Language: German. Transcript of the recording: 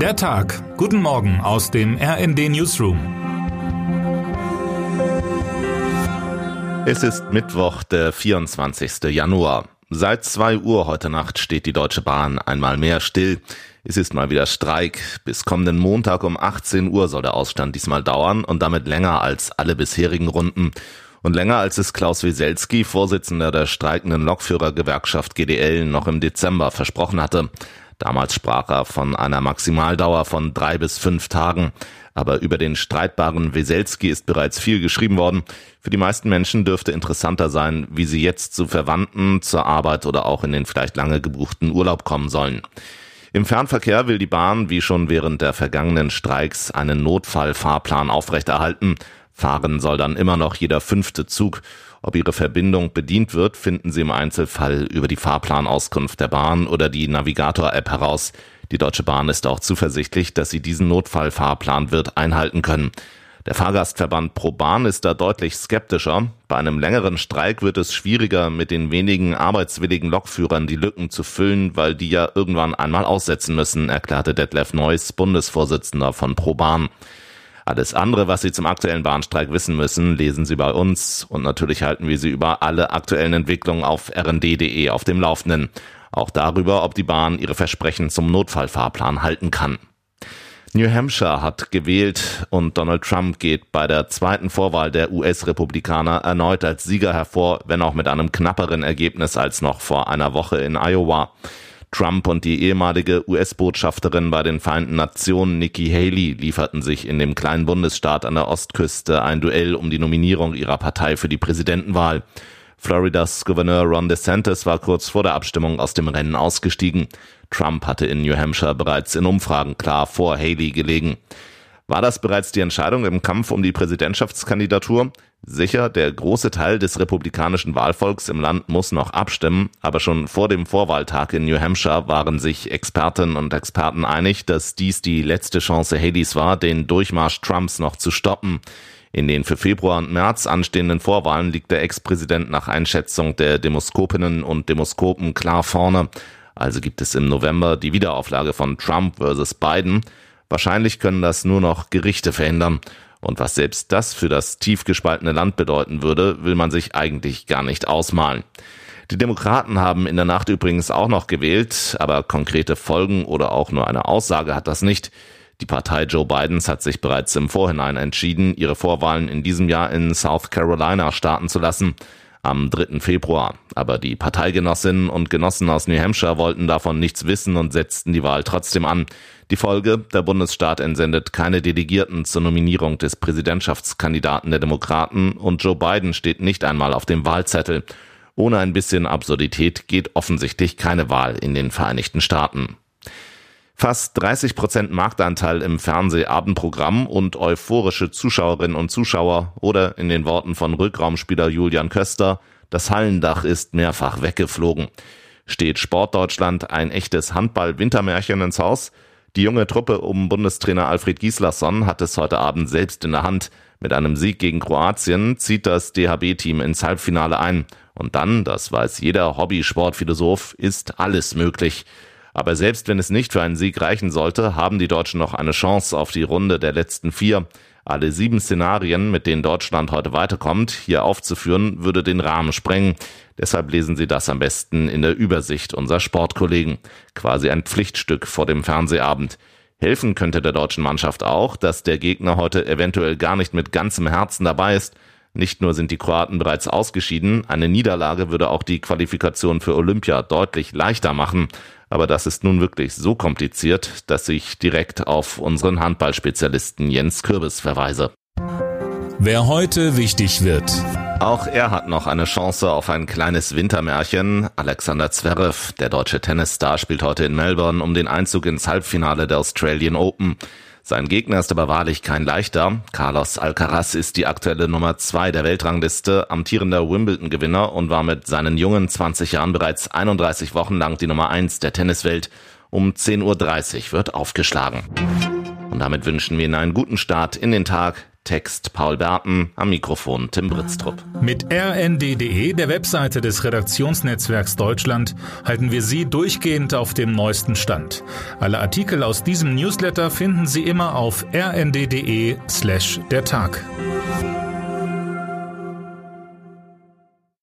Der Tag. Guten Morgen aus dem RND Newsroom. Es ist Mittwoch, der 24. Januar. Seit zwei Uhr heute Nacht steht die Deutsche Bahn einmal mehr still. Es ist mal wieder Streik. Bis kommenden Montag um 18 Uhr soll der Ausstand diesmal dauern und damit länger als alle bisherigen Runden. Und länger als es Klaus Wieselski, Vorsitzender der streikenden Lokführergewerkschaft GDL, noch im Dezember versprochen hatte. Damals sprach er von einer Maximaldauer von drei bis fünf Tagen. Aber über den streitbaren Weselski ist bereits viel geschrieben worden. Für die meisten Menschen dürfte interessanter sein, wie sie jetzt zu Verwandten, zur Arbeit oder auch in den vielleicht lange gebuchten Urlaub kommen sollen. Im Fernverkehr will die Bahn, wie schon während der vergangenen Streiks, einen Notfallfahrplan aufrechterhalten. Fahren soll dann immer noch jeder fünfte Zug. Ob Ihre Verbindung bedient wird, finden Sie im Einzelfall über die Fahrplanauskunft der Bahn oder die Navigator-App heraus. Die Deutsche Bahn ist auch zuversichtlich, dass sie diesen Notfallfahrplan wird einhalten können. Der Fahrgastverband ProBahn ist da deutlich skeptischer. Bei einem längeren Streik wird es schwieriger, mit den wenigen arbeitswilligen Lokführern die Lücken zu füllen, weil die ja irgendwann einmal aussetzen müssen, erklärte Detlef Neuss, Bundesvorsitzender von ProBahn. Alles andere, was Sie zum aktuellen Bahnstreik wissen müssen, lesen Sie bei uns und natürlich halten wir Sie über alle aktuellen Entwicklungen auf rnd.de auf dem Laufenden. Auch darüber, ob die Bahn ihre Versprechen zum Notfallfahrplan halten kann. New Hampshire hat gewählt und Donald Trump geht bei der zweiten Vorwahl der US-Republikaner erneut als Sieger hervor, wenn auch mit einem knapperen Ergebnis als noch vor einer Woche in Iowa. Trump und die ehemalige US-Botschafterin bei den Vereinten Nationen Nikki Haley lieferten sich in dem kleinen Bundesstaat an der Ostküste ein Duell um die Nominierung ihrer Partei für die Präsidentenwahl. Floridas Gouverneur Ron DeSantis war kurz vor der Abstimmung aus dem Rennen ausgestiegen. Trump hatte in New Hampshire bereits in Umfragen klar vor Haley gelegen. War das bereits die Entscheidung im Kampf um die Präsidentschaftskandidatur? Sicher, der große Teil des republikanischen Wahlvolks im Land muss noch abstimmen, aber schon vor dem Vorwahltag in New Hampshire waren sich Expertinnen und Experten einig, dass dies die letzte Chance Haleys war, den Durchmarsch Trumps noch zu stoppen. In den für Februar und März anstehenden Vorwahlen liegt der Ex-Präsident nach Einschätzung der Demoskopinnen und Demoskopen klar vorne. Also gibt es im November die Wiederauflage von Trump versus Biden. Wahrscheinlich können das nur noch Gerichte verhindern. Und was selbst das für das tief gespaltene Land bedeuten würde, will man sich eigentlich gar nicht ausmalen. Die Demokraten haben in der Nacht übrigens auch noch gewählt, aber konkrete Folgen oder auch nur eine Aussage hat das nicht. Die Partei Joe Bidens hat sich bereits im Vorhinein entschieden, ihre Vorwahlen in diesem Jahr in South Carolina starten zu lassen am 3. Februar. Aber die Parteigenossinnen und Genossen aus New Hampshire wollten davon nichts wissen und setzten die Wahl trotzdem an. Die Folge, der Bundesstaat entsendet keine Delegierten zur Nominierung des Präsidentschaftskandidaten der Demokraten und Joe Biden steht nicht einmal auf dem Wahlzettel. Ohne ein bisschen Absurdität geht offensichtlich keine Wahl in den Vereinigten Staaten. Fast 30 Prozent Marktanteil im Fernsehabendprogramm und euphorische Zuschauerinnen und Zuschauer oder in den Worten von Rückraumspieler Julian Köster, das Hallendach ist mehrfach weggeflogen. Steht Sportdeutschland ein echtes Handball-Wintermärchen ins Haus? Die junge Truppe um Bundestrainer Alfred Gislason hat es heute Abend selbst in der Hand. Mit einem Sieg gegen Kroatien zieht das DHB-Team ins Halbfinale ein. Und dann, das weiß jeder Hobby-Sportphilosoph, ist alles möglich. Aber selbst wenn es nicht für einen Sieg reichen sollte, haben die Deutschen noch eine Chance auf die Runde der letzten vier. Alle sieben Szenarien, mit denen Deutschland heute weiterkommt, hier aufzuführen, würde den Rahmen sprengen. Deshalb lesen Sie das am besten in der Übersicht unserer Sportkollegen. Quasi ein Pflichtstück vor dem Fernsehabend. Helfen könnte der deutschen Mannschaft auch, dass der Gegner heute eventuell gar nicht mit ganzem Herzen dabei ist, nicht nur sind die Kroaten bereits ausgeschieden, eine Niederlage würde auch die Qualifikation für Olympia deutlich leichter machen. Aber das ist nun wirklich so kompliziert, dass ich direkt auf unseren Handballspezialisten Jens Kürbis verweise. Wer heute wichtig wird. Auch er hat noch eine Chance auf ein kleines Wintermärchen. Alexander Zverev, der deutsche Tennisstar, spielt heute in Melbourne um den Einzug ins Halbfinale der Australian Open. Sein Gegner ist aber wahrlich kein leichter. Carlos Alcaraz ist die aktuelle Nummer zwei der Weltrangliste, amtierender Wimbledon-Gewinner und war mit seinen jungen 20 Jahren bereits 31 Wochen lang die Nummer eins der Tenniswelt. Um 10.30 Uhr wird aufgeschlagen. Und damit wünschen wir Ihnen einen guten Start in den Tag. Text Paul Berten, am Mikrofon Tim Britztrup. Mit rnd.de, der Webseite des Redaktionsnetzwerks Deutschland, halten wir Sie durchgehend auf dem neuesten Stand. Alle Artikel aus diesem Newsletter finden Sie immer auf rnd.de slash der Tag.